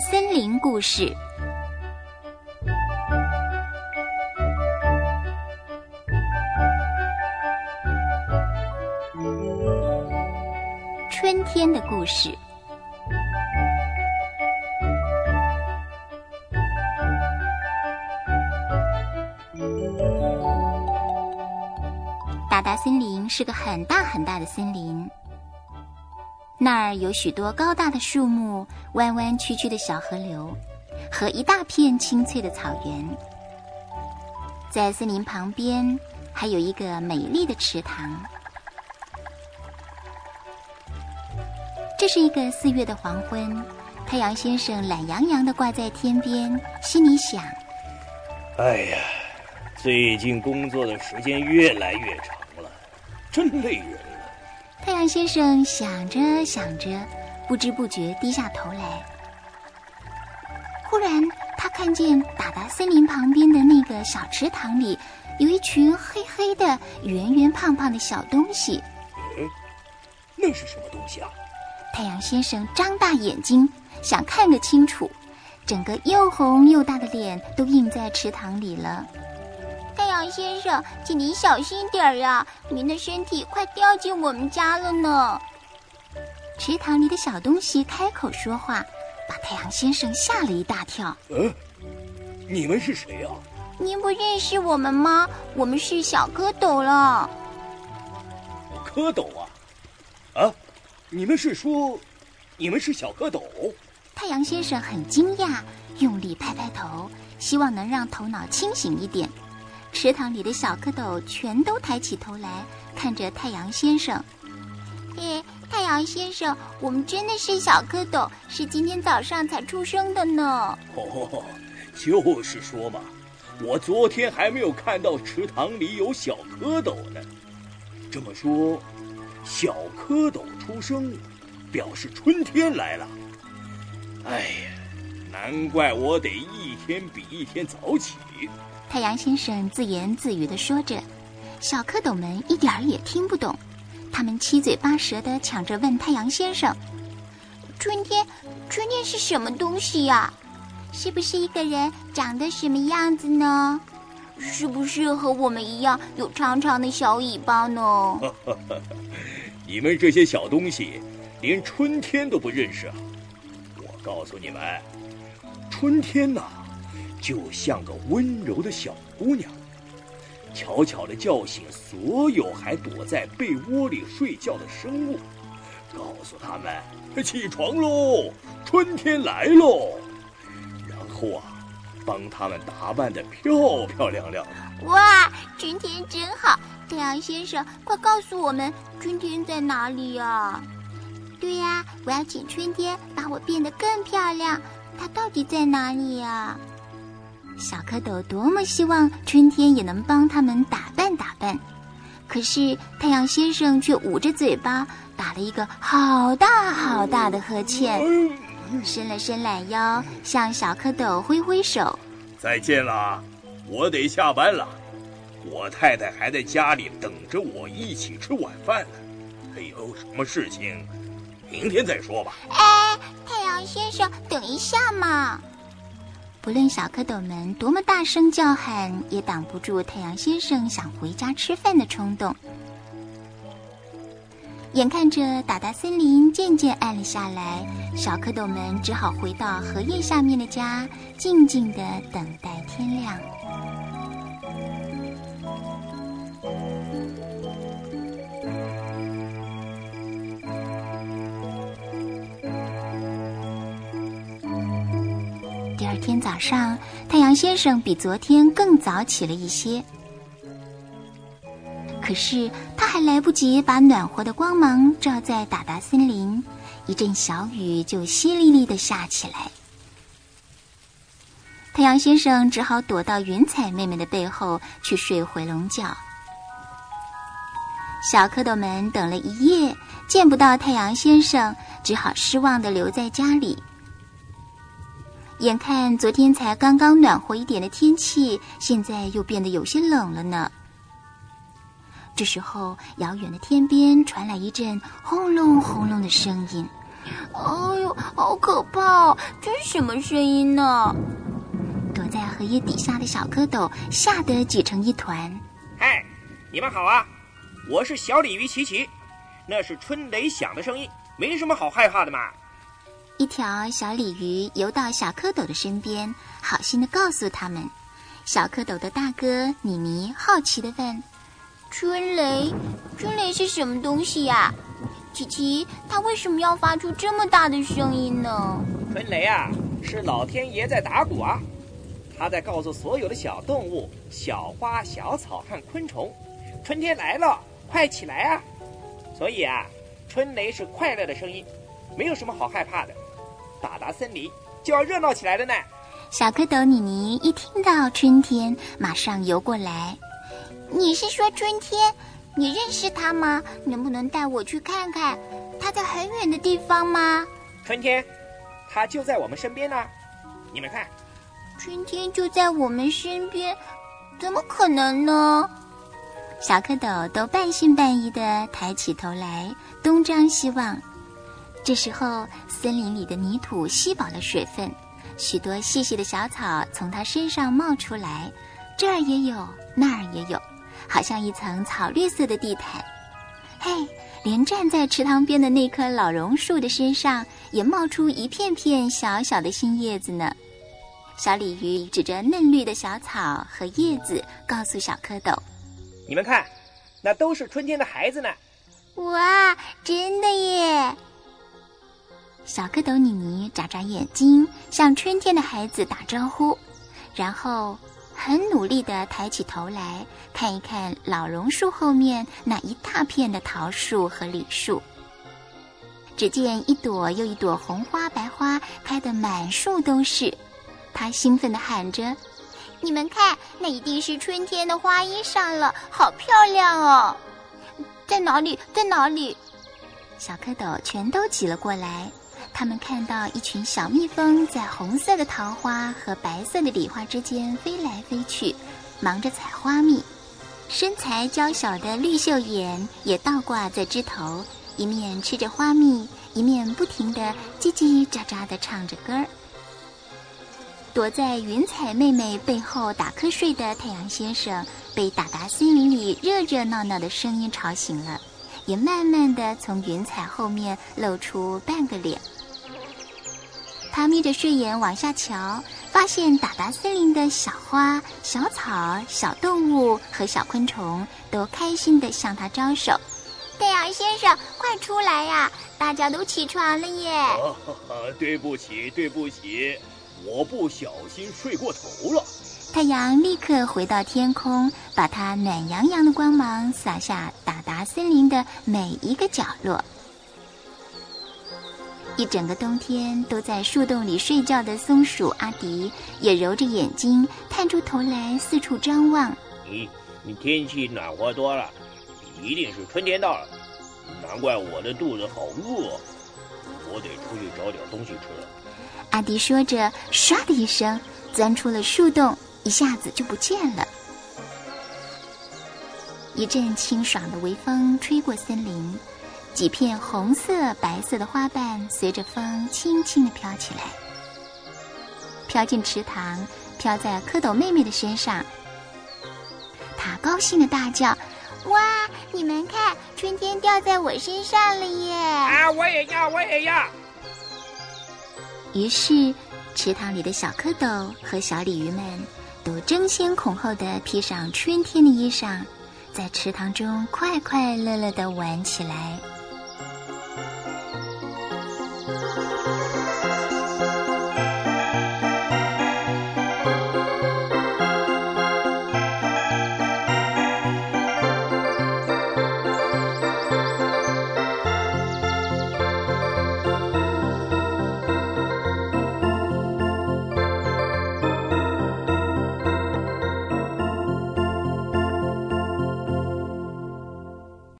森林故事。春天的故事。达达森林是个很大很大的森林。那儿有许多高大的树木、弯弯曲曲的小河流和一大片青翠的草原。在森林旁边还有一个美丽的池塘。这是一个四月的黄昏，太阳先生懒洋洋地挂在天边，心里想：“哎呀，最近工作的时间越来越长了，真累人。”太阳先生想着想着，不知不觉低下头来。忽然，他看见达达森林旁边的那个小池塘里，有一群黑黑的、圆圆胖胖的小东西。嗯，那是什么东西啊？太阳先生张大眼睛，想看个清楚。整个又红又大的脸都映在池塘里了。太阳先生，请您小心点儿呀！您的身体快掉进我们家了呢。池塘里的小东西开口说话，把太阳先生吓了一大跳。嗯，你们是谁呀？您不认识我们吗？我们是小蝌蚪了。蝌蚪啊？啊？你们是说，你们是小蝌蚪？太阳先生很惊讶，用力拍拍头，希望能让头脑清醒一点。池塘里的小蝌蚪全都抬起头来看着太阳先生。嘿，太阳先生，我们真的是小蝌蚪，是今天早上才出生的呢。哦，就是说嘛，我昨天还没有看到池塘里有小蝌蚪呢。这么说，小蝌蚪出生，表示春天来了。哎呀，难怪我得一天比一天早起。太阳先生自言自语的说着，小蝌蚪们一点儿也听不懂，他们七嘴八舌的抢着问太阳先生：“春天，春天是什么东西呀？是不是一个人？长得什么样子呢？是不是和我们一样有长长的小尾巴呢？” 你们这些小东西，连春天都不认识啊！我告诉你们，春天呐。就像个温柔的小姑娘，悄悄地叫醒所有还躲在被窝里睡觉的生物，告诉他们起床喽，春天来喽。然后啊，帮他们打扮得漂漂亮亮的。哇，春天真好！太阳先生，快告诉我们春天在哪里呀？对呀，我要请春天把我变得更漂亮。它到底在哪里呀？小蝌蚪多么希望春天也能帮他们打扮打扮，可是太阳先生却捂着嘴巴，打了一个好大好大的呵欠，伸了伸懒腰，向小蝌蚪挥挥手：“再见了，我得下班了。我太太还在家里等着我一起吃晚饭呢。还有什么事情，明天再说吧。”哎，太阳先生，等一下嘛！不论小蝌蚪们多么大声叫喊，也挡不住太阳先生想回家吃饭的冲动。眼看着达达森林渐渐暗了下来，小蝌蚪们只好回到荷叶下面的家，静静的等待天亮。天早上，太阳先生比昨天更早起了一些。可是他还来不及把暖和的光芒照在达达森林，一阵小雨就淅沥沥的下起来。太阳先生只好躲到云彩妹妹的背后去睡回笼觉。小蝌蚪们等了一夜，见不到太阳先生，只好失望的留在家里。眼看昨天才刚刚暖和一点的天气，现在又变得有些冷了呢。这时候，遥远的天边传来一阵轰隆轰隆的声音，哎呦，好可怕！这是什么声音呢？躲在荷叶底下的小蝌蚪吓得挤成一团。嗨，你们好啊！我是小鲤鱼琪琪，那是春雷响的声音，没什么好害怕的嘛。一条小鲤鱼游到小蝌蚪的身边，好心的告诉他们。小蝌蚪的大哥米妮好奇的问：“春雷，春雷是什么东西呀？琪琪，它为什么要发出这么大的声音呢？”春雷啊，是老天爷在打鼓啊，他在告诉所有的小动物、小花、小草和昆虫，春天来了。快起来啊！所以啊，春雷是快乐的声音，没有什么好害怕的。达达森林就要热闹起来了呢。小蝌蚪妮妮一听到春天，马上游过来。你是说春天？你认识它吗？能不能带我去看看？它在很远的地方吗？春天，它就在我们身边呢。你们看，春天就在我们身边，怎么可能呢？小蝌蚪都半信半疑的抬起头来，东张西望。这时候，森林里的泥土吸饱了水分，许多细细的小草从它身上冒出来，这儿也有，那儿也有，好像一层草绿色的地毯。嘿，连站在池塘边的那棵老榕树的身上也冒出一片片小小的新叶子呢。小鲤鱼指着嫩绿的小草和叶子，告诉小蝌蚪。你们看，那都是春天的孩子呢！哇，真的耶！小蝌蚪妮妮眨眨眼睛，向春天的孩子打招呼，然后很努力地抬起头来看一看老榕树后面那一大片的桃树和李树。只见一朵又一朵红花、白花开得满树都是，他兴奋地喊着。你们看，那一定是春天的花衣裳了，好漂亮哦！在哪里？在哪里？小蝌蚪全都挤了过来。他们看到一群小蜜蜂在红色的桃花和白色的礼花之间飞来飞去，忙着采花蜜。身材娇小的绿袖眼也倒挂在枝头，一面吃着花蜜，一面不停地叽叽喳喳地唱着歌儿。躲在云彩妹妹背后打瞌睡的太阳先生，被打达森林里热热闹闹的声音吵醒了，也慢慢的从云彩后面露出半个脸。他眯着睡眼往下瞧，发现达达森林的小花、小草、小动物和小昆虫都开心地向他招手。太阳先生，快出来呀！大家都起床了耶！对不起，对不起。我不小心睡过头了。太阳立刻回到天空，把它暖洋洋的光芒洒下达达森林的每一个角落。一整个冬天都在树洞里睡觉的松鼠阿迪也揉着眼睛，探出头来四处张望。咦，天气暖和多了，一定是春天到了。难怪我的肚子好饿，我得出去找点东西吃了。阿迪说着，唰的一声钻出了树洞，一下子就不见了。一阵清爽的微风吹过森林，几片红色、白色的花瓣随着风轻轻地飘起来，飘进池塘，飘在蝌蚪妹妹的身上。她高兴的大叫：“哇！你们看，春天掉在我身上了耶！”啊，我也要，我也要。于是，池塘里的小蝌蚪和小鲤鱼们都争先恐后的披上春天的衣裳，在池塘中快快乐乐的玩起来。